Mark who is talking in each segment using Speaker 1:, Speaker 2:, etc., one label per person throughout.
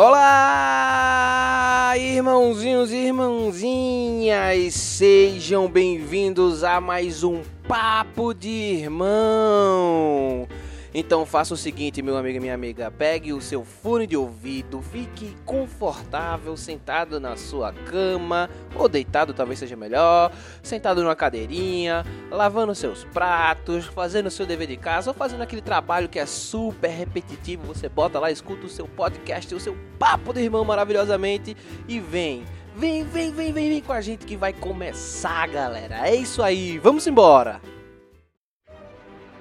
Speaker 1: Olá, irmãozinhos e irmãzinhas, sejam bem-vindos a mais um Papo de Irmão. Então faça o seguinte, meu amigo e minha amiga, pegue o seu fone de ouvido, fique confortável, sentado na sua cama, ou deitado talvez seja melhor, sentado numa cadeirinha, lavando seus pratos, fazendo seu dever de casa, ou fazendo aquele trabalho que é super repetitivo, você bota lá, escuta o seu podcast, o seu papo de irmão maravilhosamente e vem. Vem, vem, vem, vem, vem com a gente que vai começar, galera. É isso aí, vamos embora.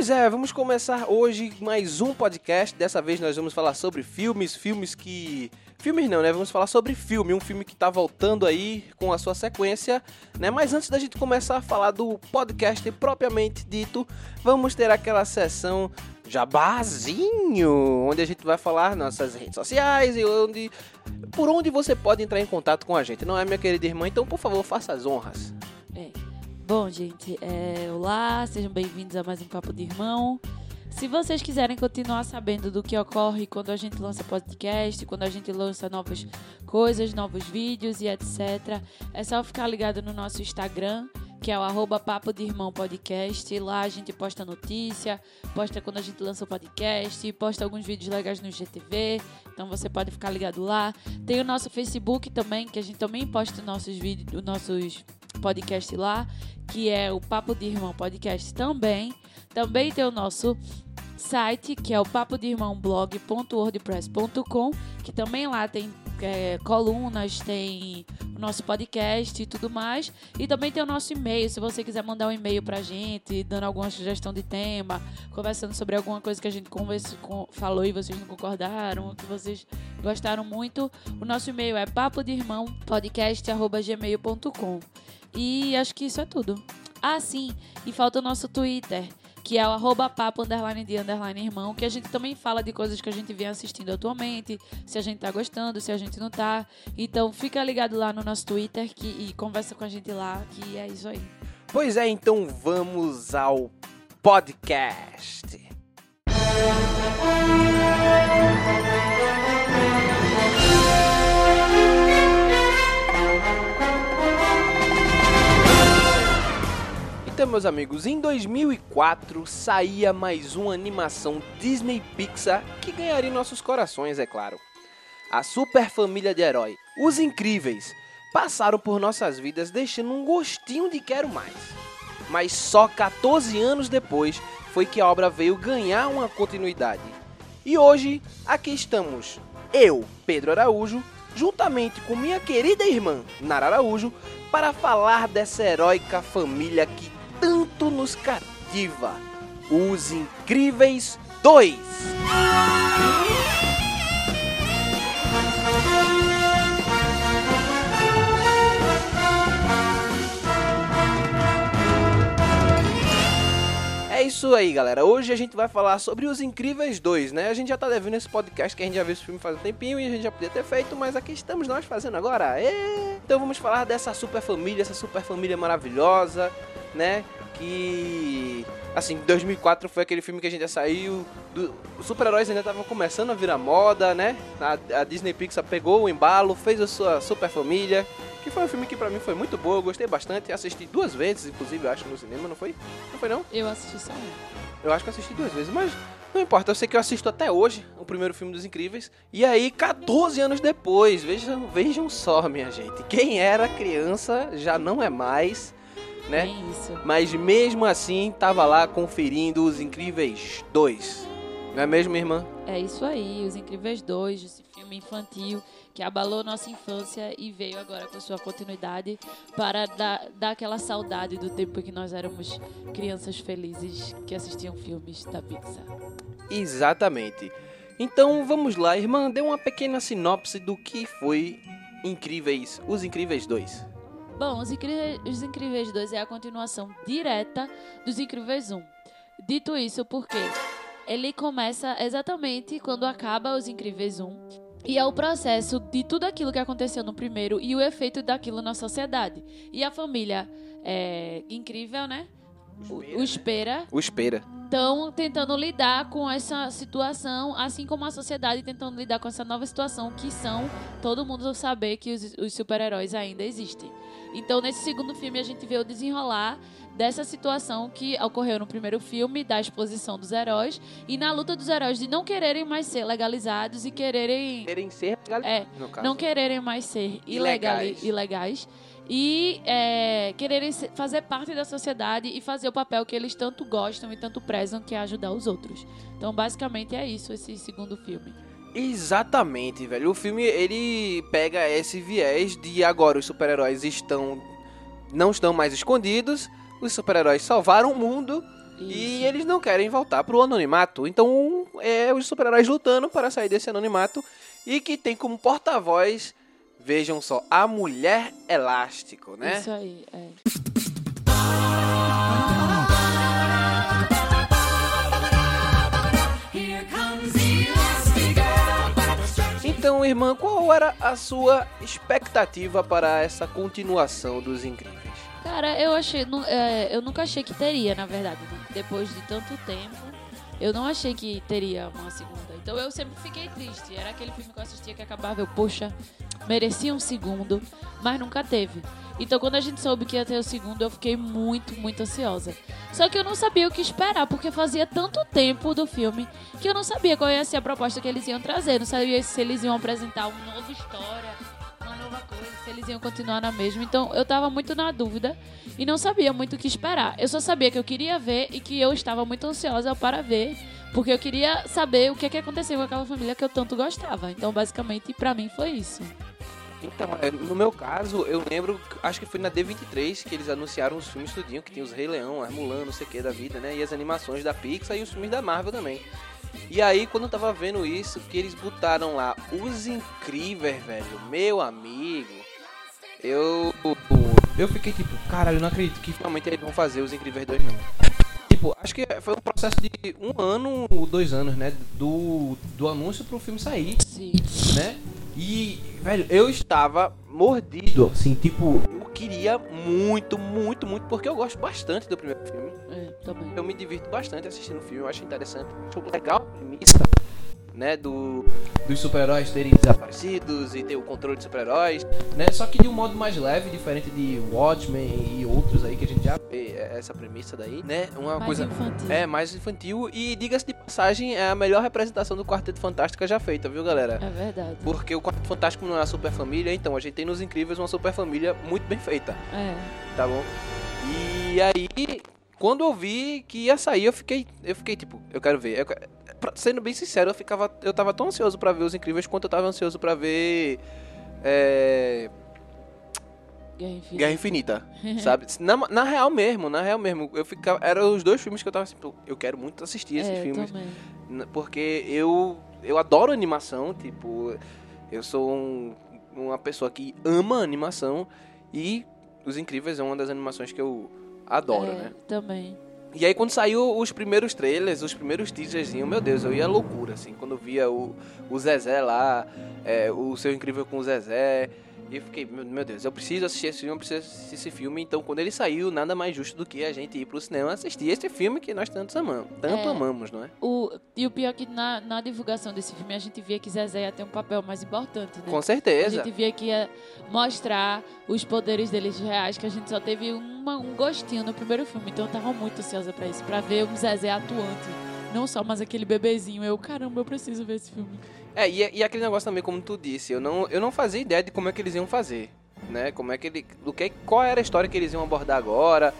Speaker 1: Pois é, vamos começar hoje mais um podcast. Dessa vez nós vamos falar sobre filmes, filmes que. Filmes não, né? Vamos falar sobre filme, um filme que tá voltando aí com a sua sequência, né? Mas antes da gente começar a falar do podcast propriamente dito, vamos ter aquela sessão jabazinho, onde a gente vai falar nossas redes sociais e onde por onde você pode entrar em contato com a gente. Não é, minha querida irmã? Então, por favor, faça as honras.
Speaker 2: Bom, gente, é, olá, sejam bem-vindos a mais um Papo de Irmão. Se vocês quiserem continuar sabendo do que ocorre quando a gente lança podcast, quando a gente lança novas coisas, novos vídeos e etc., é só ficar ligado no nosso Instagram, que é o arroba Papo de Irmão Podcast. Lá a gente posta notícia, posta quando a gente lança o podcast, posta alguns vídeos legais no GTV, então você pode ficar ligado lá. Tem o nosso Facebook também, que a gente também posta nossos vídeos, os nossos podcasts lá, que é o Papo de Irmão Podcast também. Também tem o nosso site, que é o papo de irmão blog.wordpress.com, que também lá tem é, colunas, tem nosso podcast e tudo mais. E também tem o nosso e-mail, se você quiser mandar um e-mail pra gente, dando alguma sugestão de tema, conversando sobre alguma coisa que a gente conversa, com, falou e vocês não concordaram, que vocês gostaram muito. O nosso e-mail é papo de irmão podcast@gmail.com. E acho que isso é tudo. Ah, sim, e falta o nosso Twitter, que é o arroba papo underline de underline irmão, que a gente também fala de coisas que a gente vem assistindo atualmente, se a gente tá gostando, se a gente não tá. Então fica ligado lá no nosso Twitter que, e conversa com a gente lá, que é isso aí.
Speaker 1: Pois é, então vamos ao podcast. Então, meus amigos, em 2004 saía mais uma animação Disney Pixar que ganharia nossos corações, é claro. A Super Família de Herói, Os Incríveis, passaram por nossas vidas deixando um gostinho de quero mais. Mas só 14 anos depois foi que a obra veio ganhar uma continuidade. E hoje, aqui estamos, eu, Pedro Araújo, juntamente com minha querida irmã, Nara Araújo, para falar dessa heróica família que tanto nos cativa. Os Incríveis 2. É isso aí, galera. Hoje a gente vai falar sobre Os Incríveis 2, né? A gente já tá devendo esse podcast que a gente já viu esse filme faz um tempinho e a gente já podia ter feito, mas aqui estamos nós fazendo agora. Ê! Então vamos falar dessa super família, essa super família maravilhosa, né? Que assim, 2004 foi aquele filme que a gente já saiu, do, os super-heróis ainda estavam começando a virar moda, né? A, a Disney Pixar pegou o embalo, fez a sua super família, que foi um filme que pra mim foi muito bom, eu gostei bastante, assisti duas vezes, inclusive, eu acho, no cinema, não foi? Não foi não?
Speaker 2: Eu assisti só um.
Speaker 1: Eu acho que eu assisti duas vezes, mas não importa, eu sei que eu assisto até hoje o primeiro filme dos Incríveis. E aí, 14 anos depois, vejam, vejam só, minha gente. Quem era criança já não é mais, né?
Speaker 2: Bem isso.
Speaker 1: Mas mesmo assim, tava lá conferindo os Incríveis 2. Não é mesmo, irmã?
Speaker 2: É isso aí, Os Incríveis 2, esse filme infantil que abalou nossa infância e veio agora com sua continuidade para dar, dar aquela saudade do tempo que nós éramos crianças felizes que assistiam filmes da Pixar.
Speaker 1: Exatamente. Então vamos lá, irmã, dê uma pequena sinopse do que foi Incríveis, Os Incríveis 2.
Speaker 2: Bom, Os Incríveis, Os Incríveis 2 é a continuação direta dos Incríveis 1. Dito isso, porque ele começa exatamente quando acaba Os Incríveis 1. E é o processo de tudo aquilo que aconteceu no primeiro e o efeito daquilo na sociedade. E a família é incrível, né? O, o Espera
Speaker 1: O Espera.
Speaker 2: estão tentando lidar com essa situação, assim como a sociedade tentando lidar com essa nova situação, que são todo mundo saber que os, os super-heróis ainda existem. Então, nesse segundo filme, a gente vê o desenrolar dessa situação que ocorreu no primeiro filme, da exposição dos heróis, e na luta dos heróis de não quererem mais ser legalizados e quererem
Speaker 1: Querem ser
Speaker 2: É,
Speaker 1: no caso.
Speaker 2: não quererem mais ser
Speaker 1: ilegais,
Speaker 2: ilegais e é, quererem fazer parte da sociedade e fazer o papel que eles tanto gostam e tanto prezam, que é ajudar os outros. Então, basicamente, é isso, esse segundo filme.
Speaker 1: Exatamente, velho. O filme ele pega esse viés de agora os super-heróis estão não estão mais escondidos, os super-heróis salvaram o mundo e
Speaker 2: Isso.
Speaker 1: eles não querem voltar pro anonimato. Então, é os super-heróis lutando para sair desse anonimato e que tem como porta-voz, vejam só, a Mulher Elástico, né?
Speaker 2: Isso aí, é.
Speaker 1: Então, irmã, qual era a sua expectativa para essa continuação dos Incríveis?
Speaker 2: Cara, eu achei. é, eu nunca achei que teria, na verdade, né? Depois de tanto tempo, eu não achei que teria uma segunda. Então eu sempre fiquei triste. Era aquele filme que eu assistia que acabava, eu, poxa, merecia um segundo, mas nunca teve. Então quando a gente soube que ia ter o segundo, eu fiquei muito, muito ansiosa. Só que eu não sabia o que esperar, porque fazia tanto tempo do filme que eu não sabia qual ia ser a proposta que eles iam trazer. Não sabia se eles iam apresentar uma nova história, uma nova coisa, se eles iam continuar na mesma. Então eu tava muito na dúvida e não sabia muito o que esperar. Eu só sabia que eu queria ver e que eu estava muito ansiosa para ver, porque eu queria saber o que, que aconteceu com aquela família que eu tanto gostava. Então, basicamente, pra mim foi isso.
Speaker 1: Então, é, no meu caso, eu lembro, acho que foi na D23 que eles anunciaram os filmes tudinho, que tinha os Rei Leão, Mulan, não sei o que da vida, né? E as animações da Pixar e os filmes da Marvel também. E aí, quando eu tava vendo isso, que eles botaram lá os incríveis, velho, meu amigo, eu. Eu fiquei tipo, caralho, eu não acredito que finalmente eles vão fazer os Incríveis 2, não. Tipo, acho que foi um processo de um ano ou dois anos, né? Do, do anúncio pro filme sair
Speaker 2: Sim.
Speaker 1: né? E, velho, eu estava mordido, assim, tipo, eu queria muito, muito, muito, porque eu gosto bastante do primeiro filme.
Speaker 2: É, também.
Speaker 1: Eu me divirto bastante assistindo o filme, eu acho interessante, acho legal a premissa, né, do, dos super-heróis terem desaparecidos e ter o controle de super-heróis, né, só que de um modo mais leve, diferente de Watchmen e outros aí que a gente já vê é, essa premissa daí, né, uma
Speaker 2: Mais
Speaker 1: coisa...
Speaker 2: infantil.
Speaker 1: É, mais infantil e, diga-se de passagem, é a melhor representação do Quarteto Fantástico já feita, viu, galera?
Speaker 2: É verdade.
Speaker 1: Porque o Quarteto Fantástico não é uma super família, então a gente tem nos Incríveis uma super família muito bem feita,
Speaker 2: É.
Speaker 1: tá bom? E aí, quando eu vi que ia sair, eu fiquei, eu fiquei tipo, eu quero ver. Eu, que- pra- sendo bem sincero, eu ficava, eu tava tão ansioso pra ver os Incríveis quanto eu tava ansioso pra ver é,
Speaker 2: Guerra Infinita.
Speaker 1: Guerra Infinita, sabe? Na, na real mesmo, na real mesmo, eu ficava, eram os dois filmes que eu tava assim, eu quero muito assistir esses
Speaker 2: é,
Speaker 1: filmes. N- Porque eu, eu adoro animação, tipo, eu sou um- uma pessoa que ama animação e Os Incríveis é uma das animações que eu adoro,
Speaker 2: é,
Speaker 1: né?
Speaker 2: Também.
Speaker 1: E aí quando saiu os primeiros trailers, os primeiros teaserzinhos, meu Deus, eu ia loucura, assim, quando eu via o, o Zezé lá, é, o Seu Incrível com o Zezé, e eu fiquei, meu, Deus, eu preciso assistir esse filme, eu preciso assistir esse filme, então quando ele saiu, nada mais justo do que a gente ir pro cinema assistir esse filme que nós tanto amamos, tanto
Speaker 2: É.
Speaker 1: amamos, não é?
Speaker 2: O, e o pior é que na, na divulgação desse filme a gente via que Zezé ia ter um papel mais importante, né?
Speaker 1: Com
Speaker 2: A
Speaker 1: certeza.
Speaker 2: gente via que ia mostrar os poderes deles reais, que a gente só teve uma- um gostinho no primeiro filme. Então eu tava muito ansiosa pra isso, pra ver o Zezé atuante. Não só mais aquele bebezinho. Eu, caramba, eu preciso ver esse filme.
Speaker 1: É, e, e aquele negócio também, como tu disse, eu não, eu não fazia ideia de como é que eles iam fazer, né? Como é que ele, do que, qual era a história que eles iam abordar agora,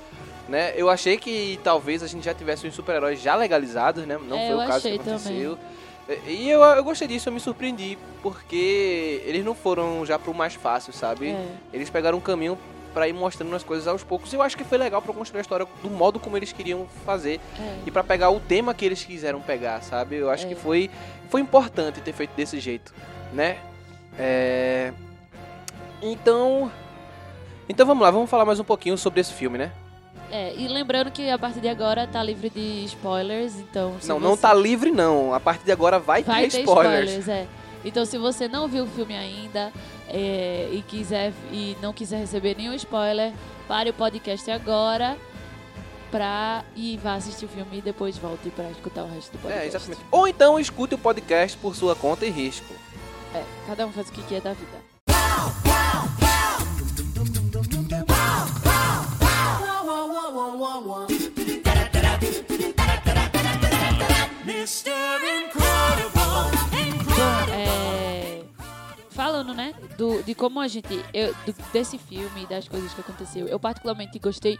Speaker 1: né? Eu achei que talvez a gente já tivesse uns super-heróis já legalizados, né? Não
Speaker 2: É,
Speaker 1: foi o caso que aconteceu. E e eu, eu gostei disso, eu me surpreendi, porque eles não foram já pro mais fácil, sabe?
Speaker 2: É.
Speaker 1: Eles pegaram um caminho pra ir mostrando as coisas aos poucos. Eu acho que foi legal pra construir a história do modo como eles queriam fazer
Speaker 2: É.
Speaker 1: e pra pegar o tema que eles quiseram pegar, sabe? Eu acho
Speaker 2: É.
Speaker 1: que foi, foi importante ter feito desse jeito, né? É... Então. Então vamos lá, vamos falar mais um pouquinho sobre esse filme, né?
Speaker 2: É, e lembrando que a partir de agora tá livre de spoilers, então.
Speaker 1: não, não
Speaker 2: você-
Speaker 1: tá livre, não. A partir de agora vai,
Speaker 2: Vai
Speaker 1: ter
Speaker 2: ter
Speaker 1: spoilers.
Speaker 2: spoilers, é. Então, se você não viu o filme ainda é, e quiser e não quiser receber nenhum spoiler, pare o podcast agora pra e vá assistir o filme e depois volte pra escutar o resto do podcast.
Speaker 1: É, exatamente. Ou então escute o podcast por sua conta e risco.
Speaker 2: É, cada um faz o que quer da vida. Bom, falando, né, do, de como a gente, eu, do- desse filme, das coisas que aconteceu, eu particularmente gostei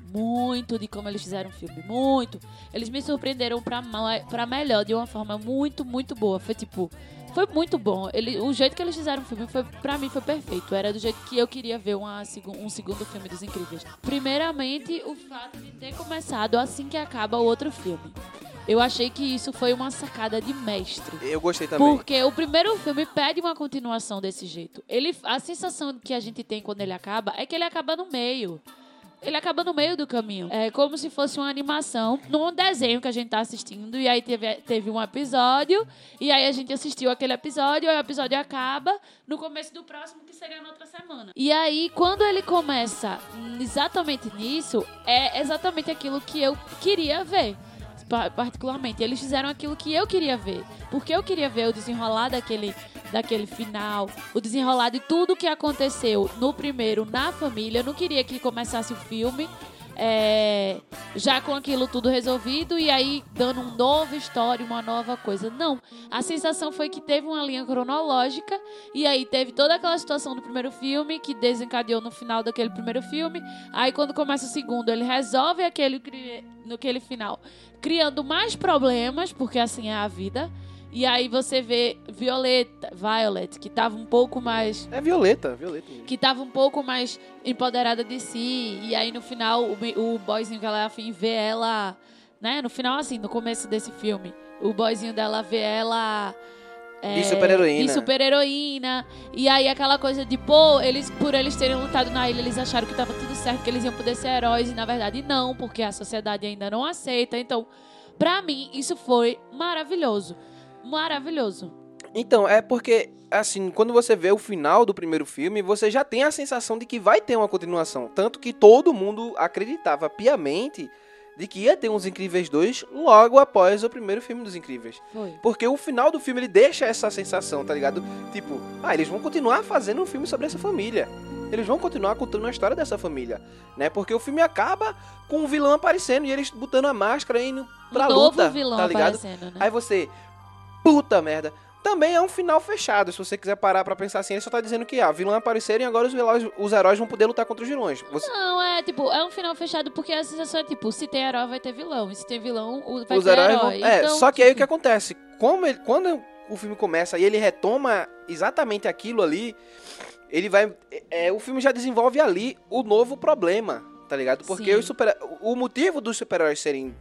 Speaker 2: muito de como eles fizeram o filme, muito. Eles me surpreenderam pra, pra melhor, de uma forma muito, muito boa. Foi tipo, foi muito bom. Ele, o jeito que eles fizeram o filme, foi, pra mim, foi perfeito. Era do jeito que eu queria ver uma, um segundo filme dos Incríveis. Primeiramente, o fato de ter começado assim que acaba o outro filme. Eu achei que isso foi uma sacada de mestre.
Speaker 1: Eu gostei também.
Speaker 2: Porque o primeiro filme pede uma continuação desse jeito. Ele, a sensação que a gente tem quando ele acaba é que ele acaba no meio. Ele acaba no meio do caminho. É como se fosse uma animação num desenho que a gente tá assistindo. E aí teve, teve um episódio. E aí a gente assistiu aquele episódio. E o episódio acaba no começo do próximo, que seria na outra semana. E aí, quando ele começa exatamente nisso, é exatamente aquilo que eu queria ver particularmente. Eles fizeram aquilo que eu queria ver. Porque eu queria ver o desenrolar daquele, daquele final, o desenrolar de tudo que aconteceu no primeiro na família. Eu não queria que começasse o filme. é, já com aquilo tudo resolvido e aí dando uma nova história, uma nova coisa. Não. A sensação foi que teve uma linha cronológica e aí teve toda aquela situação do primeiro filme que desencadeou no final daquele primeiro filme. Aí quando começa o segundo, ele resolve aquele, no aquele final, criando mais problemas, porque assim é a vida. E aí você vê Violeta, Violet, que tava um pouco mais
Speaker 1: É Violeta, Violeta.
Speaker 2: que tava um pouco mais empoderada de si. E aí no final o, o boyzinho que ela é afim vê ela, né? No final, assim, no começo desse filme, o boyzinho dela vê ela. É,
Speaker 1: De super-heroína.
Speaker 2: De super-heroína. E aí aquela coisa de, pô, eles, por eles terem lutado na ilha, eles acharam que tava tudo certo, que eles iam poder ser heróis. E na verdade não, porque a sociedade ainda não aceita. Então, pra mim, isso foi maravilhoso. Maravilhoso.
Speaker 1: Então, é porque, assim, quando você vê o final do primeiro filme, você já tem a sensação de que vai ter uma continuação. Tanto que todo mundo acreditava piamente de que ia ter uns Incríveis 2 logo após o primeiro filme dos Incríveis.
Speaker 2: Foi.
Speaker 1: Porque o final do filme ele deixa essa sensação, tá ligado? Tipo, ah, eles vão continuar fazendo um filme sobre essa família. Eles vão continuar contando a história dessa família, né? Porque o filme acaba com o vilão aparecendo e eles botando a máscara e indo pra
Speaker 2: um novo
Speaker 1: luta,
Speaker 2: vilão
Speaker 1: tá ligado?
Speaker 2: aparecendo, né?
Speaker 1: Aí você, puta merda. Também é um final fechado, se você quiser parar pra pensar assim, ele só tá dizendo que, ah, vilão apareceram e agora os, vilões, os heróis vão poder lutar contra os vilões. Você-
Speaker 2: Não, é tipo, é um final fechado porque a sensação é tipo, se tem herói vai ter vilão, e se tem vilão o- vai
Speaker 1: os
Speaker 2: ter herói.
Speaker 1: vão... É,
Speaker 2: Então,
Speaker 1: só que aí o que
Speaker 2: tipo,
Speaker 1: acontece? Como ele- quando o filme começa e ele retoma exatamente aquilo ali, ele vai. É, o filme já desenvolve ali o novo problema, tá ligado? Porque os super, o motivo dos super-heróis serem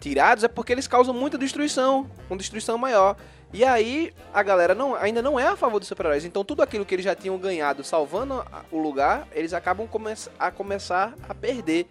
Speaker 1: tirados é porque eles causam muita destruição, uma destruição maior. E aí a galera não, ainda não é a favor dos super-heróis. Então tudo aquilo que eles já tinham ganhado salvando o lugar, eles acabam come a começar a perder,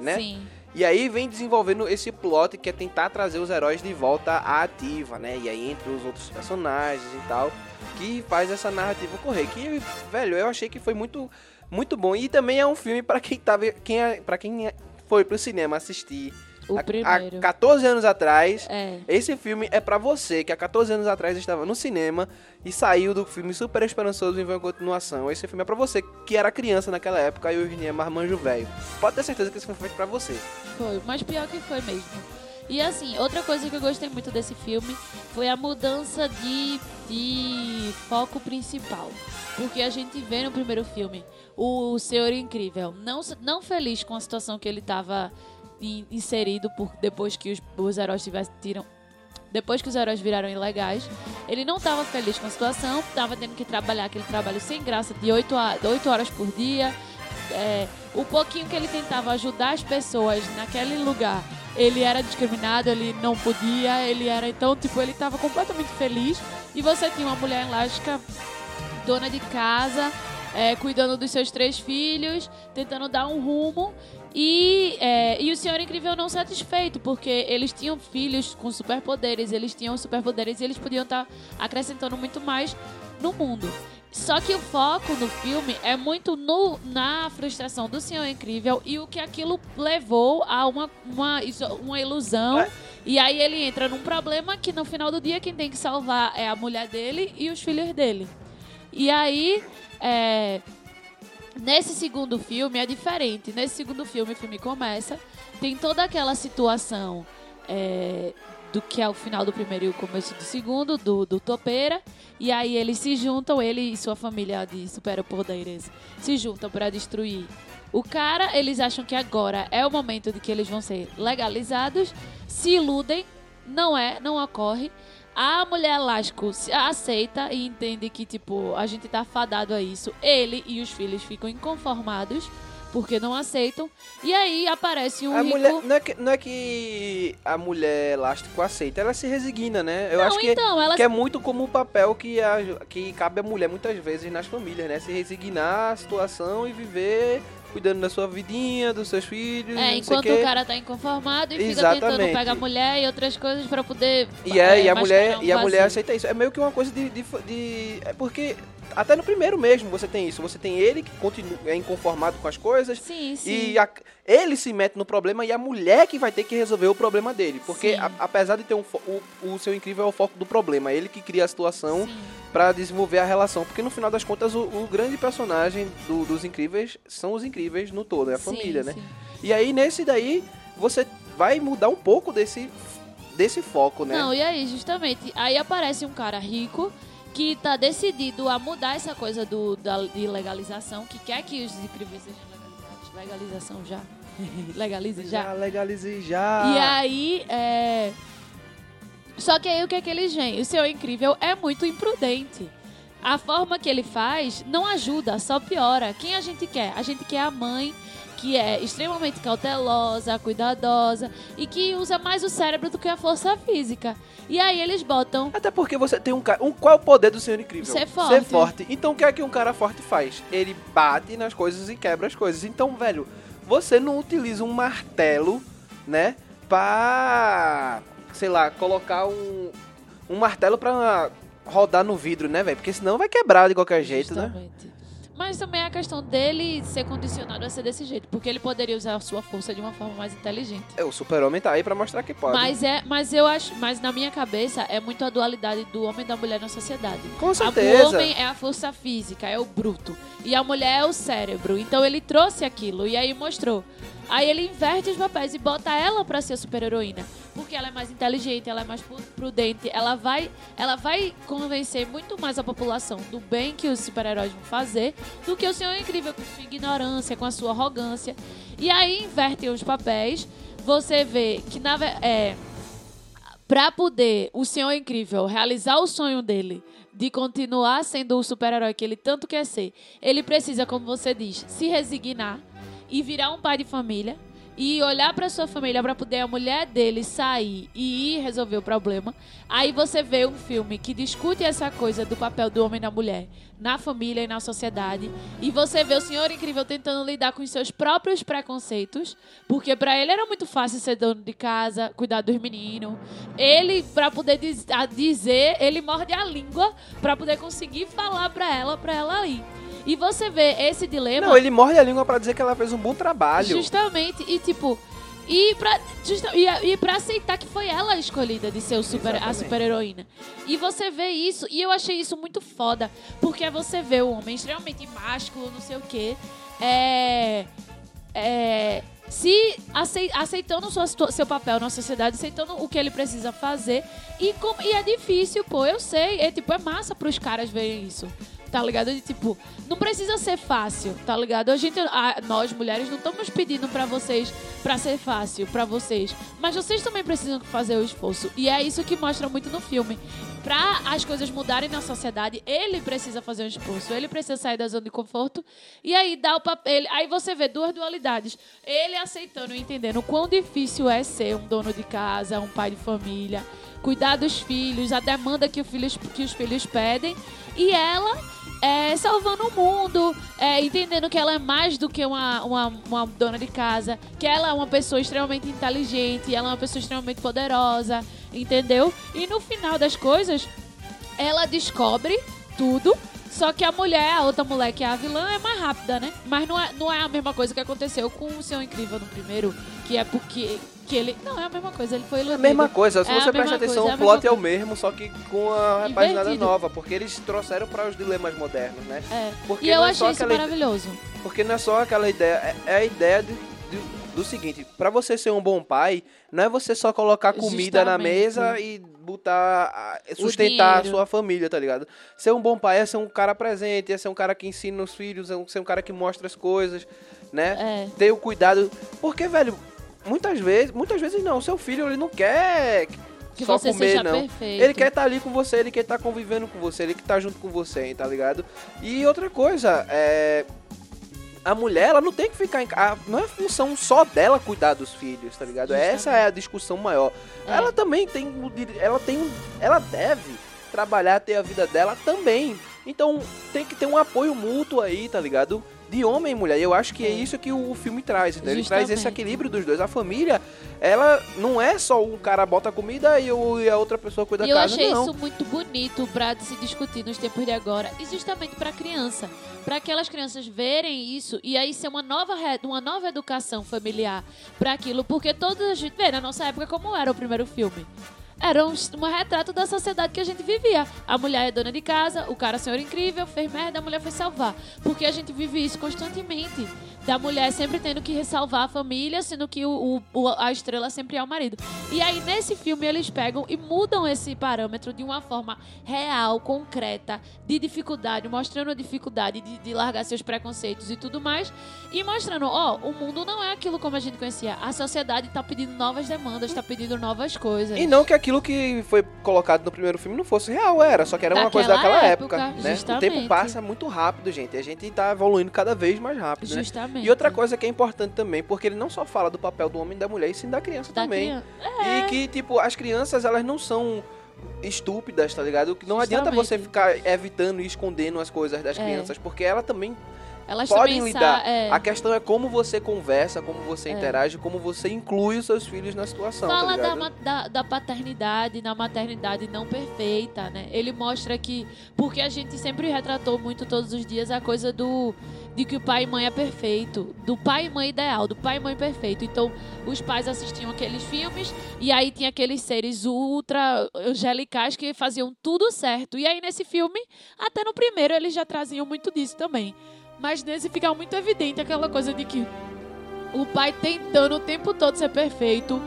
Speaker 1: né?
Speaker 2: Sim.
Speaker 1: E aí vem desenvolvendo esse plot que é tentar trazer os heróis de volta à ativa, né? E aí entre os outros personagens e tal, que faz essa narrativa ocorrer. Que, velho, eu achei que foi muito muito bom. E também é um filme pra quem tava quem é, para quem foi pro cinema assistir
Speaker 2: O
Speaker 1: há-
Speaker 2: primeiro.
Speaker 1: há 14 anos atrás.
Speaker 2: É.
Speaker 1: Esse filme é pra você que há 14 anos atrás estava no cinema e saiu do filme super esperançoso em ver uma continuação. Esse filme é pra você que era criança naquela época e hoje é marmanjo velho. Pode ter certeza que esse filme foi feito pra você.
Speaker 2: Foi, mas pior que foi mesmo. E assim, outra coisa que eu gostei muito desse filme foi a mudança de, de foco principal. Porque a gente vê no primeiro filme o Senhor Incrível não, não feliz com a situação que ele estava inserido por depois que os, os heróis tivessem tiram depois que os heróis viraram ilegais, ele não estava feliz com a situação, estava tendo que trabalhar aquele trabalho sem graça de 8, a, 8 horas por dia, é, o pouquinho que ele tentava ajudar as pessoas naquele lugar, ele era discriminado, ele não podia, ele era então, tipo, ele tava completamente feliz. E você tinha uma mulher elástica, dona de casa, é, cuidando dos seus três filhos, tentando dar um rumo. E, é, e o Senhor Incrível não satisfeito, porque eles tinham filhos com superpoderes, eles tinham superpoderes e eles podiam estar acrescentando muito mais no mundo. Só que o foco no filme é muito no, na frustração do Senhor Incrível e o que aquilo levou a uma, uma, uma ilusão.
Speaker 1: É.
Speaker 2: E aí ele entra num problema que no final do dia quem tem que salvar é a mulher dele e os filhos dele. E aí, é, nesse segundo filme é diferente. Nesse segundo filme, o filme começa, tem toda aquela situação é, do que é o final do primeiro e o começo do segundo, do, do Topeira. E aí eles se juntam, ele e sua família de superpoderes se juntam para destruir o cara. Eles acham que agora é o momento de que eles vão ser legalizados, se iludem, não é, não ocorre. A mulher se- aceita e entende que, tipo, a gente tá fadado a isso. Ele e os filhos ficam inconformados porque não aceitam. E aí aparece um
Speaker 1: A
Speaker 2: rico...
Speaker 1: mulher, não, é que, não é que a mulher elástico aceita, ela se resigna, né? Eu
Speaker 2: não,
Speaker 1: acho que,
Speaker 2: então, ela
Speaker 1: que é muito como o papel que, a, que cabe à mulher muitas vezes nas famílias, né? Se resignar à situação e viver cuidando da sua vidinha, dos seus filhos,
Speaker 2: É, enquanto o cara tá inconformado e fica tentando
Speaker 1: Exatamente.
Speaker 2: pegar a mulher e outras coisas pra poder.
Speaker 1: E, é, e a mulher,
Speaker 2: um
Speaker 1: e a mulher aceita isso. É meio que uma coisa de, de, de- É porque até no primeiro mesmo você tem isso. Você tem ele que continua, é inconformado com as coisas.
Speaker 2: Sim, sim.
Speaker 1: E a- ele se mete no problema e a mulher que vai ter que resolver o problema dele. Porque a- apesar de ter um o, o seu incrível é o foco do problema. É ele que cria a situação pra desenvolver a relação. Porque no final das contas o, o grande personagem do- dos incríveis são os incríveis no todo, é a
Speaker 2: Sim,
Speaker 1: família, né?
Speaker 2: sim.
Speaker 1: E aí nesse daí você vai mudar um pouco desse, desse foco, né?
Speaker 2: Não, e aí, justamente, aí aparece um cara rico que tá decidido a mudar essa coisa do, da, de legalização, que quer que os incríveis sejam legalizados. Legalização já. Legalize já.
Speaker 1: Já legalizei já.
Speaker 2: E aí, é. Só que aí o que é que eles veem? O seu incrível é muito imprudente. A forma que ele faz não ajuda, só piora. Quem a gente quer? A gente quer a mãe que é extremamente cautelosa, cuidadosa e que usa mais o cérebro do que a força física. E aí eles botam
Speaker 1: Até porque você tem um cara. Um, qual é o poder do Senhor Incrível?
Speaker 2: Ser forte.
Speaker 1: Ser forte. Então o que é que um cara forte faz? Ele bate nas coisas e quebra as coisas. Então, velho, você não utiliza um martelo, né? Pra. Sei lá, colocar um. Um martelo pra rodar no vidro, né, velho? Porque senão vai quebrar de qualquer jeito, né?
Speaker 2: Justamente. Mas também é a questão dele ser condicionado a ser desse jeito, porque ele poderia usar a sua força de uma forma mais inteligente.
Speaker 1: É, o super-homem tá aí pra mostrar que pode.
Speaker 2: Mas é, mas eu acho, mas na minha cabeça é muito a dualidade do homem e da mulher na sociedade.
Speaker 1: Com certeza.
Speaker 2: O homem é a força física, é o bruto, e a mulher é o cérebro. Então ele trouxe aquilo e aí mostrou. Aí ele inverte os papéis e bota ela pra ser a super-heroína, porque ela é mais inteligente, ela é mais prudente, ela vai, ela vai convencer muito mais a população do bem que os super-heróis vão fazer do que o Senhor Incrível com sua ignorância, com a sua arrogância. E aí invertem os papéis. Você vê que na é, Pra poder o Senhor Incrível realizar o sonho dele de continuar sendo o super-herói que ele tanto quer ser, ele precisa, como você diz, se resignar e virar um pai de família e olhar pra sua família pra poder a mulher dele sair e ir resolver o problema. Aí você vê um filme que discute essa coisa do papel do homem da mulher na família e na sociedade. E você vê o Senhor Incrível tentando lidar com os seus próprios preconceitos, porque pra ele era muito fácil ser dono de casa, cuidar dos meninos. Ele, pra poder dizer, ele morde a língua pra poder conseguir falar pra ela, pra ela ir. E você vê esse dilema
Speaker 1: Não, ele morde a língua pra dizer que ela fez um bom trabalho.
Speaker 2: justamente e tipo e pra, justa, e, e pra aceitar que foi ela a escolhida de ser super, a super-heroína. E você vê isso, e eu achei isso muito foda, porque você vê o homem extremamente másculo, não sei o quê, é, é, se acei- aceitando sua seu papel na sociedade, aceitando o que ele precisa fazer, e, como, e é difícil, pô, eu sei, é tipo, é massa pros caras verem isso. Tá ligado? De tipo, não precisa ser fácil, tá ligado? A gente, a- nós mulheres não estamos pedindo pra vocês pra ser fácil pra vocês, mas vocês também precisam fazer o esforço. E é isso que mostra muito no filme. pra as coisas mudarem na sociedade, ele precisa fazer um esforço, ele precisa sair da zona de conforto e aí dá o papel. Aí você vê duas dualidades. Ele aceitando e entendendo o quão difícil é ser um dono de casa, um pai de família, cuidar dos filhos, a demanda que, o filhos, que os filhos pedem, e ela é, salvando o mundo, é, entendendo que ela é mais do que uma, uma, uma dona de casa, que ela é uma pessoa extremamente inteligente, ela é uma pessoa extremamente poderosa, entendeu? E no final das coisas, ela descobre tudo. Só que a mulher, a outra mulher que é a vilã, é mais rápida, né? Mas não é, não é a mesma coisa que aconteceu com o Senhor Incrível no primeiro, que é porque que ele. Não, é a mesma coisa, ele foi
Speaker 1: É
Speaker 2: iludido.
Speaker 1: a mesma coisa, se
Speaker 2: É
Speaker 1: você prestar atenção,
Speaker 2: coisa, é
Speaker 1: o plot é
Speaker 2: mesma
Speaker 1: o mesmo, só que com a repaginada nova, porque eles trouxeram para os dilemas modernos, né?
Speaker 2: É.
Speaker 1: Porque
Speaker 2: E eu
Speaker 1: é
Speaker 2: achei isso maravilhoso.
Speaker 1: Porque não é só aquela ideia, é, é a ideia de- de- do seguinte, pra você ser um bom pai, não é você só colocar comida na
Speaker 2: Justamente.
Speaker 1: mesa e botar, sustentar a sua família, tá ligado? Ser um bom pai é ser um cara presente, é ser um cara que ensina os filhos, é ser um cara que mostra as coisas, né?
Speaker 2: É.
Speaker 1: Ter o cuidado, porque, velho, muitas vezes, muitas vezes não, seu filho ele não quer
Speaker 2: Que
Speaker 1: só
Speaker 2: você
Speaker 1: comer, não.
Speaker 2: perfeito.
Speaker 1: Ele quer estar ali com você, ele quer estar convivendo com você, ele quer estar junto com você, tá ligado? E outra coisa, é. A mulher, ela não tem que ficar em casa. Não é função só dela cuidar dos filhos, tá ligado?
Speaker 2: Justamente.
Speaker 1: Essa é a discussão maior.
Speaker 2: É.
Speaker 1: Ela também tem. Ela tem. Ela deve trabalhar, ter a vida dela também. Então tem que ter um apoio mútuo aí, tá ligado? De homem e mulher. E eu acho que é
Speaker 2: É.
Speaker 1: isso que o filme traz. entendeu? Ele traz esse equilíbrio dos dois. A família, ela não é só um cara bota comida e, o- e a outra pessoa cuida da
Speaker 2: eu
Speaker 1: casa,
Speaker 2: achei
Speaker 1: não.
Speaker 2: isso muito bonito pra se discutir nos tempos de agora. E justamente pra criança. Pra aquelas crianças verem isso e aí ser uma nova, uma nova educação familiar pra aquilo. Porque toda a gente vê na nossa época como era o primeiro filme. Era um, um retrato da sociedade que a gente vivia. A mulher é dona de casa, o cara é senhor incrível, fez merda, a mulher foi salvar. Porque a gente vive isso constantemente. Da mulher sempre tendo que ressalvar a família, sendo que o, o- a estrela sempre é o marido. E aí, nesse filme, eles pegam e mudam esse parâmetro de uma forma real, concreta, de dificuldade, mostrando a dificuldade de, de largar seus preconceitos e tudo mais. E mostrando, ó, o mundo não é aquilo como a gente conhecia. A sociedade tá pedindo novas demandas, tá pedindo novas coisas.
Speaker 1: E não que aquilo que foi colocado no primeiro filme não fosse real, era, só que era uma coisa
Speaker 2: Daquela
Speaker 1: daquela
Speaker 2: época,
Speaker 1: época, né? O
Speaker 2: justamente.
Speaker 1: tempo passa muito rápido, gente. e A gente tá evoluindo cada vez mais rápido, né?
Speaker 2: Justamente.
Speaker 1: E outra coisa que é importante também, porque ele não só fala do papel do homem e da mulher, e sim da criança
Speaker 2: da
Speaker 1: também.
Speaker 2: criança.
Speaker 1: E que, tipo, as crianças, elas não são estúpidas, tá ligado? Que Não adianta
Speaker 2: Justamente.
Speaker 1: você ficar evitando e escondendo as coisas das
Speaker 2: É.
Speaker 1: crianças, porque ela também
Speaker 2: Elas
Speaker 1: podem lidar.
Speaker 2: é.
Speaker 1: A questão é como você conversa, como você
Speaker 2: É.
Speaker 1: interage, como você inclui os seus filhos na situação,
Speaker 2: Fala
Speaker 1: tá
Speaker 2: da, da, da paternidade, na maternidade não perfeita, né? Ele mostra que. Porque a gente sempre retratou muito todos os dias a coisa do. De que o pai e mãe é perfeito. Do pai e mãe ideal, do pai e mãe perfeito. Então, os pais assistiam aqueles filmes e aí tinha aqueles seres ultra angelicais que faziam tudo certo. E aí, nesse filme, até no primeiro, eles já traziam muito disso também. Mas nesse fica muito evidente aquela coisa de que o pai tentando o tempo todo ser perfeito,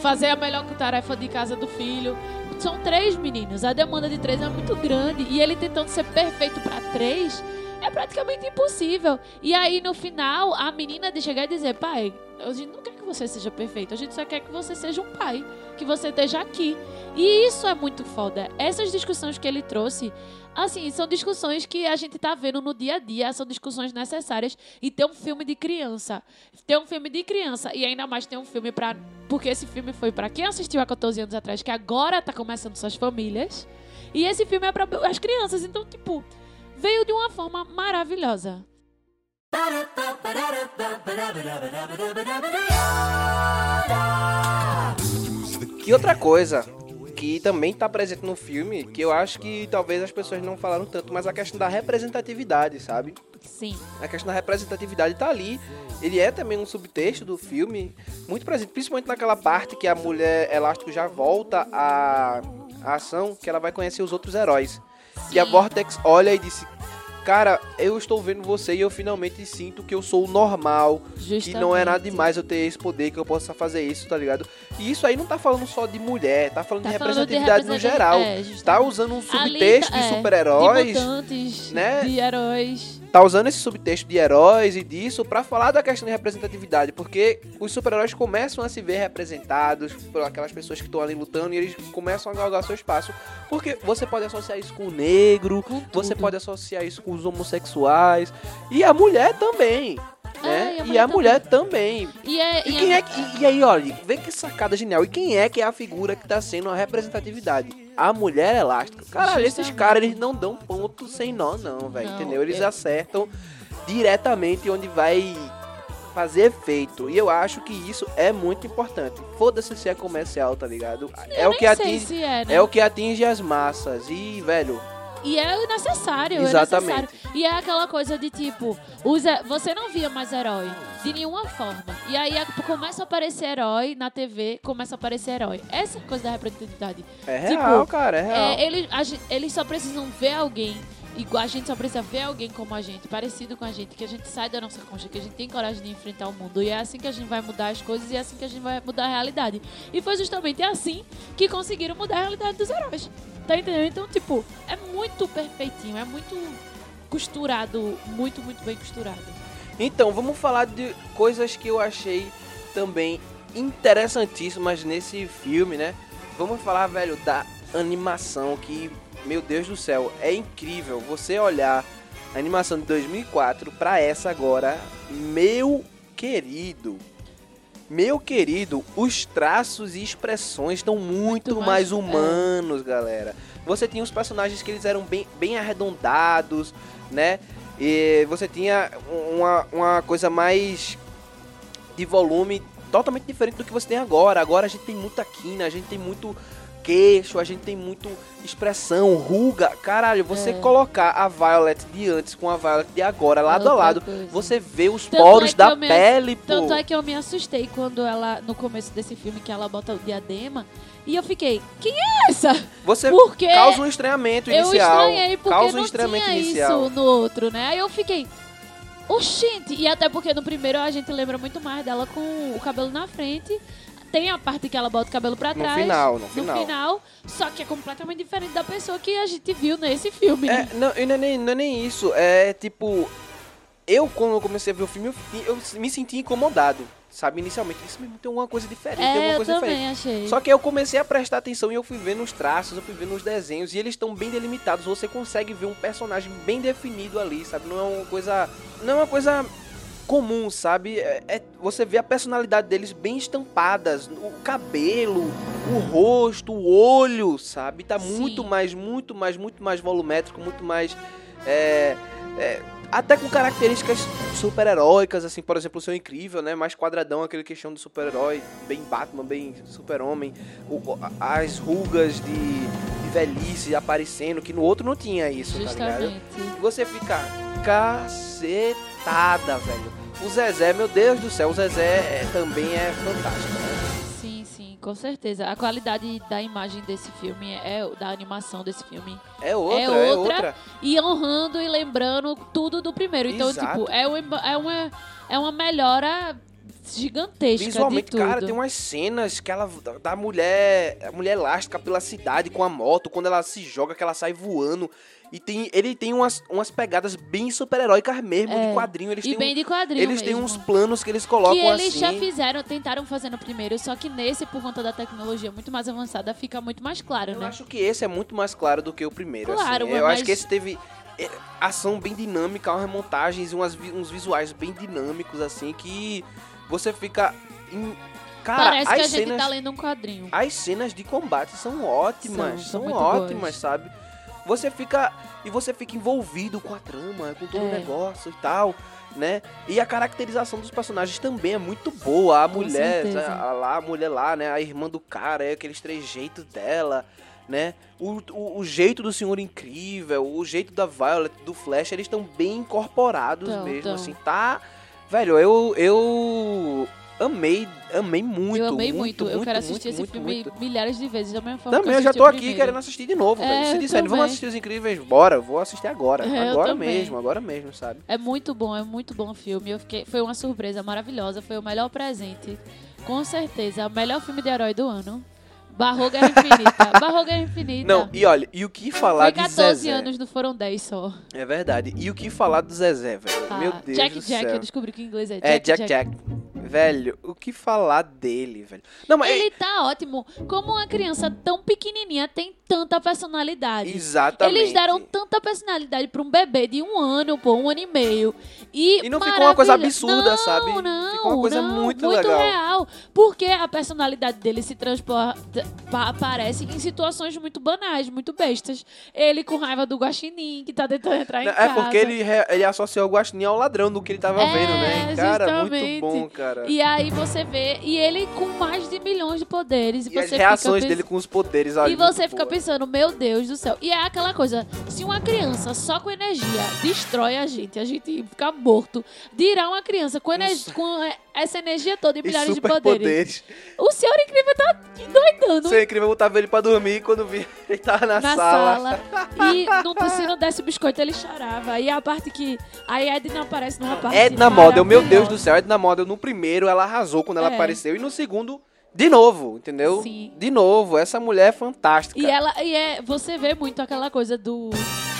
Speaker 2: fazer a melhor tarefa de casa do filho. São três meninos, a demanda de três é muito grande e ele tentando ser perfeito para três é praticamente impossível. E aí no final a menina de chegar e dizer: pai, gente não quer que você seja perfeito, a gente só quer que você seja um pai, que você esteja aqui. E isso é muito foda. Essas discussões que ele trouxe. Assim, são discussões que a gente tá vendo no dia a dia, são discussões necessárias. E ter um filme de criança. Ter um filme de criança. E ainda mais ter um filme pra. Porque esse filme foi pra quem assistiu há 14 anos atrás, que agora tá começando suas famílias. E esse filme é pra as crianças. Então, tipo, veio de uma forma maravilhosa.
Speaker 1: E outra coisa que também tá presente no filme, que eu acho que talvez as pessoas não falaram tanto, mas a questão da representatividade, sabe?
Speaker 2: Sim.
Speaker 1: A questão da representatividade tá ali. Ele é também um subtexto do filme, muito presente, principalmente naquela parte que a mulher elástico já volta à, à ação, que ela vai conhecer os outros heróis. E a
Speaker 2: Sim.
Speaker 1: Vortex olha e disse: Cara, eu estou vendo você e eu finalmente sinto que eu sou o normal, que não é nada
Speaker 2: Justamente.
Speaker 1: demais eu ter esse poder, que eu possa fazer isso, tá ligado? E isso aí não tá falando só de mulher, tá falando
Speaker 2: Tá
Speaker 1: de
Speaker 2: falando de
Speaker 1: representatividade no geral.
Speaker 2: é,
Speaker 1: tá
Speaker 2: justamente.
Speaker 1: usando um
Speaker 2: Ali
Speaker 1: subtexto
Speaker 2: tá-
Speaker 1: de
Speaker 2: é,
Speaker 1: super-heróis.
Speaker 2: De mutantes,
Speaker 1: né?
Speaker 2: de heróis.
Speaker 1: Tá usando esse subtexto de heróis e disso pra falar da questão de representatividade, porque os super-heróis começam a se ver representados por aquelas pessoas que estão ali lutando e eles começam a galgar seu espaço, porque você pode associar isso com o negro,
Speaker 2: Com
Speaker 1: você pode associar isso com os homossexuais e a mulher também. Né?
Speaker 2: É, e a
Speaker 1: e a
Speaker 2: mulher
Speaker 1: mulher também.
Speaker 2: E, é,
Speaker 1: E,
Speaker 2: e
Speaker 1: quem
Speaker 2: é-
Speaker 1: é que, e aí, olha, vê que sacada genial. E quem é que é a figura que tá sendo a representatividade? A mulher elástica. Caralho, esses caras, eles não dão ponto sem nó, não, velho. Entendeu? Eles
Speaker 2: é-
Speaker 1: acertam diretamente onde vai fazer efeito. E eu acho que isso é muito importante. Foda-se se é comercial, tá ligado? É
Speaker 2: eu
Speaker 1: o
Speaker 2: nem
Speaker 1: que atinge.
Speaker 2: é, né?
Speaker 1: É o que atinge as massas. E, velho,
Speaker 2: E é necessário,
Speaker 1: Exatamente.
Speaker 2: é necessário. E é aquela coisa de tipo, he- você não via mais herói de nenhuma forma. E aí a- começa a aparecer herói na TV, começa a aparecer herói. Essa é coisa da representatividade.
Speaker 1: é
Speaker 2: Tipo,
Speaker 1: real, cara, é real.
Speaker 2: É, ele, a gen- eles só precisam ver alguém. Igual a gente só precisa ver alguém como a gente, parecido com a gente, que a gente sai da nossa concha, que a gente tem coragem de enfrentar o mundo. E é assim que a gente vai mudar as coisas e é assim que a gente vai mudar a realidade. E foi justamente assim que conseguiram mudar a realidade dos heróis. Tá entendendo? Então, tipo, é muito perfeitinho, é muito costurado, muito, muito bem costurado.
Speaker 1: Então, vamos falar de coisas que eu achei também interessantíssimas nesse filme, né? Vamos falar, velho, da animação que, meu Deus do céu, é incrível você olhar a animação de 2004 pra essa agora, meu querido. Meu querido, os traços e expressões estão muito,
Speaker 2: Muito
Speaker 1: mais,
Speaker 2: mais- é.
Speaker 1: humanos, galera. Você tinha os personagens que eles eram bem, bem arredondados, né? E você tinha uma, uma coisa mais de volume totalmente diferente do que você tem agora. Agora a gente tem muita quina, a gente tem muito queixo, a gente tem muito expressão, ruga. Caralho, você
Speaker 2: É.
Speaker 1: colocar a Violet de antes com a Violet de agora, lado a
Speaker 2: Outra
Speaker 1: lado,
Speaker 2: coisa.
Speaker 1: você vê os
Speaker 2: Tanto
Speaker 1: poros
Speaker 2: é
Speaker 1: da
Speaker 2: eu
Speaker 1: pele, pô.
Speaker 2: Tanto é que eu me assustei quando ela, no começo desse filme, que ela bota o diadema. E eu fiquei, quem é essa?
Speaker 1: Você
Speaker 2: Porque
Speaker 1: causa um estranhamento
Speaker 2: eu
Speaker 1: inicial.
Speaker 2: estranhei porque
Speaker 1: causa um
Speaker 2: não
Speaker 1: estranhamento
Speaker 2: tinha
Speaker 1: inicial.
Speaker 2: isso no outro, né? Aí eu fiquei, oxente. E até porque no primeiro a gente lembra muito mais dela com o cabelo na frente. Tem a parte que ela bota o cabelo pra
Speaker 1: No
Speaker 2: trás.
Speaker 1: final, no final.
Speaker 2: só que é completamente diferente da pessoa que a gente viu nesse filme.
Speaker 1: É, não, e não é, nem, não é nem isso. É tipo. Eu, quando eu comecei a ver o filme, eu, eu me senti incomodado. Sabe, inicialmente. Isso mesmo tem alguma coisa diferente. tem
Speaker 2: É,
Speaker 1: alguma
Speaker 2: eu
Speaker 1: coisa diferente.
Speaker 2: também achei.
Speaker 1: Só que eu comecei a prestar atenção e eu fui vendo os traços, eu fui vendo os desenhos e eles estão bem delimitados. Você consegue ver um personagem bem definido ali, sabe? Não é uma coisa, não é uma coisa comum, sabe? É, é- você vê a personalidade deles bem estampadas, o cabelo, o rosto, o olho, sabe? Tá
Speaker 2: Sim.
Speaker 1: muito mais, muito mais, muito mais volumétrico, muito mais é, é, até com características super-heróicas, assim, por exemplo, o seu incrível, né? Mais quadradão, aquele questão do super-herói, bem Batman, bem super-homem. As rugas de, de velhice aparecendo, que no outro não tinha isso, tá ligado?
Speaker 2: Justamente.
Speaker 1: Você fica velho. O Zezé, meu Deus do céu, o Zezé é- também é fantástico, né?
Speaker 2: Sim, sim, com certeza. A qualidade da imagem desse filme, é da animação desse filme,
Speaker 1: É outra, é
Speaker 2: É
Speaker 1: outra.
Speaker 2: outra. e honrando e lembrando tudo do primeiro. Então,
Speaker 1: Exato.
Speaker 2: tipo, é uma, é uma, é uma melhora gigantesca
Speaker 1: Visualmente,
Speaker 2: de tudo.
Speaker 1: cara, tem umas cenas que ela da mulher, a mulher elástica pela cidade com a moto, quando ela se joga, que ela sai voando. E tem, ele tem umas, umas pegadas bem super-heróicas mesmo,
Speaker 2: É.
Speaker 1: de quadrinho. Eles
Speaker 2: E
Speaker 1: têm,
Speaker 2: bem
Speaker 1: um-
Speaker 2: de quadrinho
Speaker 1: eles têm
Speaker 2: mesmo.
Speaker 1: uns planos que eles colocam
Speaker 2: que eles
Speaker 1: assim.
Speaker 2: já fizeram, tentaram fazer no primeiro, só que nesse, por conta da tecnologia muito mais avançada, fica muito mais claro,
Speaker 1: Eu
Speaker 2: né?
Speaker 1: acho que esse é muito mais claro do que o primeiro.
Speaker 2: Claro,
Speaker 1: assim. Eu
Speaker 2: mas-
Speaker 1: acho que esse teve é, ação bem dinâmica, umas remontagens e uns visuais bem dinâmicos, assim, que você fica. em- Cara,
Speaker 2: Parece
Speaker 1: as
Speaker 2: que a gente
Speaker 1: cenas,
Speaker 2: tá lendo um quadrinho.
Speaker 1: as cenas de combate são ótimas,
Speaker 2: São,
Speaker 1: são, ótimas,
Speaker 2: boas.
Speaker 1: sabe? Você fica e você fica envolvido com a trama, com todo o
Speaker 2: É.
Speaker 1: negócio e tal, né? E a caracterização dos personagens também é muito boa. A
Speaker 2: Com
Speaker 1: mulher, a, a lá, a mulher lá, né? A irmã do cara, é aqueles três jeitos dela, né? O, o, o jeito do Senhor Incrível, o jeito da Violet, do Flash, eles estão bem incorporados
Speaker 2: Tão,
Speaker 1: mesmo,
Speaker 2: tão.
Speaker 1: assim, tá? Velho, eu eu amei, amei muito,
Speaker 2: eu amei muito.
Speaker 1: muito,
Speaker 2: Eu quero
Speaker 1: muito,
Speaker 2: assistir esse
Speaker 1: muito,
Speaker 2: filme
Speaker 1: muito.
Speaker 2: milhares de vezes, da mesma forma
Speaker 1: Também
Speaker 2: que
Speaker 1: eu já tô aqui
Speaker 2: primeiro.
Speaker 1: querendo assistir de novo,
Speaker 2: É.
Speaker 1: Se disserem, vamos assistir Os Incríveis, bora, vou assistir agora.
Speaker 2: É,
Speaker 1: agora mesmo, agora mesmo, sabe?
Speaker 2: É muito bom, é muito bom o filme. Eu fiquei, foi uma surpresa maravilhosa, foi o melhor presente. Com certeza, o melhor filme de herói do ano. Barrou Guerra Infinita. Barrou Guerra Infinita.
Speaker 1: Não, e olha, e o que falar
Speaker 2: Foi
Speaker 1: de
Speaker 2: 14
Speaker 1: Zezé?
Speaker 2: anos, não foram 10 só.
Speaker 1: É verdade. E o que falar do Zezé, velho?
Speaker 2: Ah,
Speaker 1: Meu Deus
Speaker 2: Jack
Speaker 1: do
Speaker 2: Jack,
Speaker 1: céu.
Speaker 2: eu descobri que em inglês é Jack
Speaker 1: É, Jack Jack. Velho, o que falar dele, velho? Não, mas...
Speaker 2: Ele tá ótimo. Como uma criança tão pequenininha tem tanta personalidade.
Speaker 1: Exatamente.
Speaker 2: Eles deram tanta personalidade pra um bebê de um ano, pô, um ano e meio. E,
Speaker 1: E não ficou uma coisa absurda,
Speaker 2: Não,
Speaker 1: sabe?
Speaker 2: Não,
Speaker 1: Ficou uma coisa
Speaker 2: não,
Speaker 1: muito legal.
Speaker 2: real. Porque a personalidade dele se transporta, pa- aparece em situações muito banais, muito bestas. Ele com raiva do guaxinim, que tá tentando entrar em
Speaker 1: É
Speaker 2: casa.
Speaker 1: porque ele, ele associou o Guaxinim ao ladrão do que ele tava
Speaker 2: É,
Speaker 1: vendo, né? Cara, muito
Speaker 2: justamente.
Speaker 1: bom, cara.
Speaker 2: E aí você vê, e ele com mais de milhões de poderes. E,
Speaker 1: E
Speaker 2: você
Speaker 1: as reações
Speaker 2: pens-
Speaker 1: dele com os poderes, olha.
Speaker 2: E você fica pensando, meu Deus do céu. E é aquela coisa, se uma criança só com energia destrói a gente, a gente fica morto, dirá uma criança com, ener- com é, essa energia toda e
Speaker 1: E
Speaker 2: milhares de poderes.
Speaker 1: poderes.
Speaker 2: O senhor incrível tá doidando
Speaker 1: Isso é incrível, botava ele pra dormir quando vi ele tava na,
Speaker 2: na
Speaker 1: sala.
Speaker 2: sala. E não, se não desse biscoito, ele chorava. E a parte que a Edna aparece numa parte
Speaker 1: Edna Model, meu Deus do céu, Edna Model no primeiro ela arrasou quando ela
Speaker 2: É.
Speaker 1: apareceu e no segundo, de novo, entendeu?
Speaker 2: Sim.
Speaker 1: De novo, essa mulher é fantástica.
Speaker 2: E ela e é, você vê muito aquela coisa do.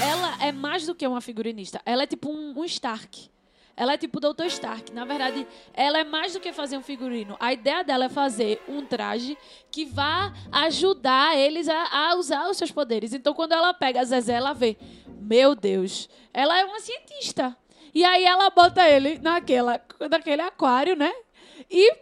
Speaker 2: Ela é mais do que uma figurinista. Ela é tipo um, um Stark. Ela é tipo o Dr. Stark. Na verdade, ela é mais do que fazer um figurino. A ideia dela é fazer um traje que vá ajudar eles a, a usar os seus poderes. Então, quando ela pega a Zezé, ela vê: Meu Deus, ela é uma cientista. E aí ela bota ele naquela, naquele aquário, né? E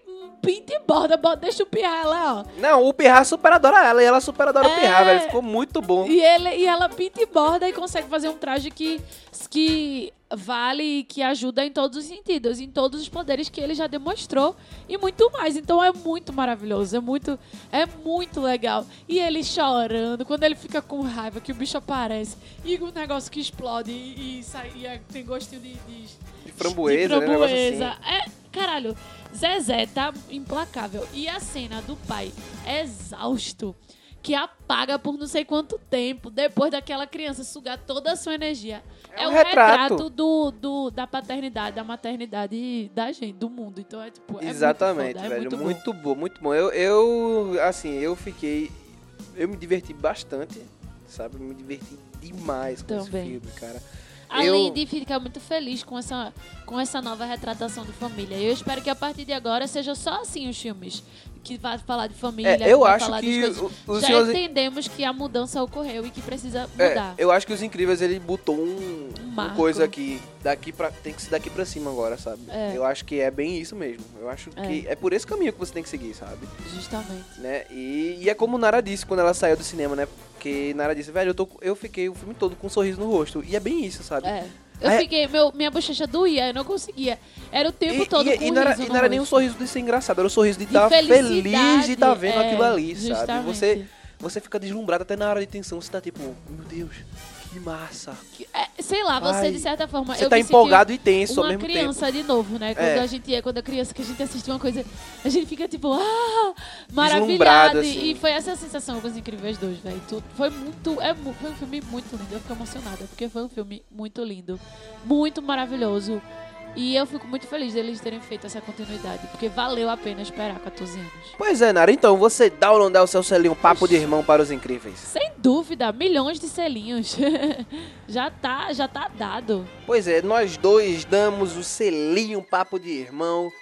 Speaker 2: pinta e borda, deixa o pirra lá, ó.
Speaker 1: Não, o Pirra super adora ela e ela super adora o
Speaker 2: É.
Speaker 1: Pirra, velho. Ficou muito bom.
Speaker 2: E, ele, e ela pinta e borda e consegue fazer um traje que, que vale e que ajuda em todos os sentidos, em todos os poderes que ele já demonstrou e muito mais. Então é muito maravilhoso, é muito, é muito legal. E ele chorando, quando ele fica com raiva, que o bicho aparece e o negócio que explode e, e sai, e é- tem gostinho de, de,
Speaker 1: De framboesa,
Speaker 2: de
Speaker 1: né?
Speaker 2: Framboesa.
Speaker 1: assim.
Speaker 2: É, caralho, Zezé tá implacável. E a cena do pai exausto, que apaga por não sei quanto tempo, depois daquela criança sugar toda a sua energia.
Speaker 1: É
Speaker 2: É,
Speaker 1: um
Speaker 2: um
Speaker 1: retrato.
Speaker 2: retrato, do, do- da paternidade, da maternidade da gente, do mundo. Então é tipo. É
Speaker 1: Exatamente,
Speaker 2: muito foda, é
Speaker 1: velho.
Speaker 2: muito bom.
Speaker 1: Muito, bom, muito bom. Eu, eu, assim, eu fiquei. Eu me diverti bastante, sabe? Me diverti demais com
Speaker 2: Também.
Speaker 1: esse filme, cara.
Speaker 2: Além
Speaker 1: eu-
Speaker 2: de ficar muito feliz com essa, com essa nova retratação de família. Eu espero que a partir de agora seja só assim os filmes. Que vai falar de família,
Speaker 1: É, eu acho que o- os
Speaker 2: Já
Speaker 1: senhores-
Speaker 2: entendemos que a mudança ocorreu e que precisa
Speaker 1: É,
Speaker 2: mudar.
Speaker 1: eu acho que os incríveis ele botou um,
Speaker 2: Um
Speaker 1: coisa aqui daqui para tem que ser daqui pra cima agora, sabe?
Speaker 2: É.
Speaker 1: Eu acho que é bem isso mesmo. Eu acho que é por esse caminho que você tem que seguir, sabe?
Speaker 2: Justamente.
Speaker 1: Né? E, e é como Nara disse quando ela saiu do cinema, né? Porque Nara disse, velho, eu, tô, eu fiquei o filme todo com um sorriso no rosto. E é bem isso, sabe?
Speaker 2: É. Eu
Speaker 1: Aí-
Speaker 2: fiquei, meu, minha bochecha doía, eu não conseguia. Era o tempo
Speaker 1: E,
Speaker 2: todo
Speaker 1: e,
Speaker 2: com
Speaker 1: e não era, e não era nem um sorriso de ser engraçado, era o sorriso de estar feliz
Speaker 2: felicidade,
Speaker 1: de estar vendo
Speaker 2: é,
Speaker 1: aquilo ali, sabe?
Speaker 2: justamente.
Speaker 1: Você, você fica deslumbrado até na hora de tensão, você tá tipo, meu Deus, que massa.
Speaker 2: Que- é, sei lá, você
Speaker 1: Ai,
Speaker 2: de certa forma.
Speaker 1: Você
Speaker 2: eu
Speaker 1: tá empolgado e tenso ao
Speaker 2: uma
Speaker 1: mesmo tempo.
Speaker 2: criança de novo, né? Quando
Speaker 1: É.
Speaker 2: a gente é, quando a criança que a gente assiste uma coisa, a gente fica tipo, ah, maravilhada.
Speaker 1: assim.
Speaker 2: E foi essa a sensação com os Incríveis 2, velho. Foi muito, é, foi um filme muito lindo. Eu fico emocionada, porque foi um filme muito lindo, muito maravilhoso. E eu fico muito feliz deles terem feito essa continuidade, porque valeu a pena esperar 14 anos.
Speaker 1: Pois é, Nara, então você downloadar o seu selinho Papo de Irmão para os Incríveis.
Speaker 2: Sem dúvida, milhões de selinhos. já tá, já tá dado.
Speaker 1: Pois é, nós dois damos o selinho Papo de Irmão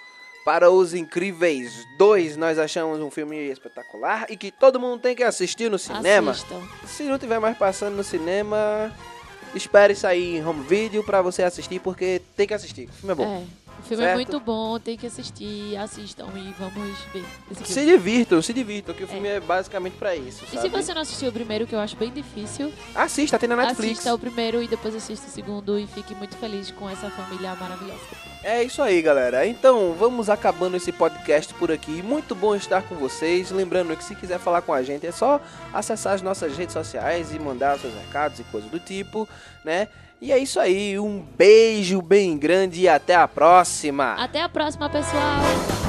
Speaker 1: para os Incríveis 2. Nós achamos um filme espetacular e que todo mundo tem que assistir no cinema.
Speaker 2: Assistam.
Speaker 1: Se não tiver mais passando no cinema, espere sair em home video pra você assistir, porque tem que assistir. O filme é bom.
Speaker 2: É, o filme é
Speaker 1: Certo?
Speaker 2: muito bom, tem que assistir, assistam e vamos ver
Speaker 1: Se divirtam, se divirtam, que o filme é, basicamente pra isso,
Speaker 2: E
Speaker 1: sabe?
Speaker 2: se você não assistiu o primeiro, que eu acho bem difícil,
Speaker 1: Assista, tem na Netflix.
Speaker 2: assista o primeiro e depois assista o segundo e fique muito feliz com essa família maravilhosa.
Speaker 1: É isso aí, galera. Então, vamos acabando esse podcast por aqui. Muito bom estar com vocês. Lembrando que se quiser falar com a gente, é só acessar as nossas redes sociais e mandar seus recados e coisas do tipo, né? E é isso aí. Um beijo bem grande e até a próxima.
Speaker 2: Até a próxima, pessoal!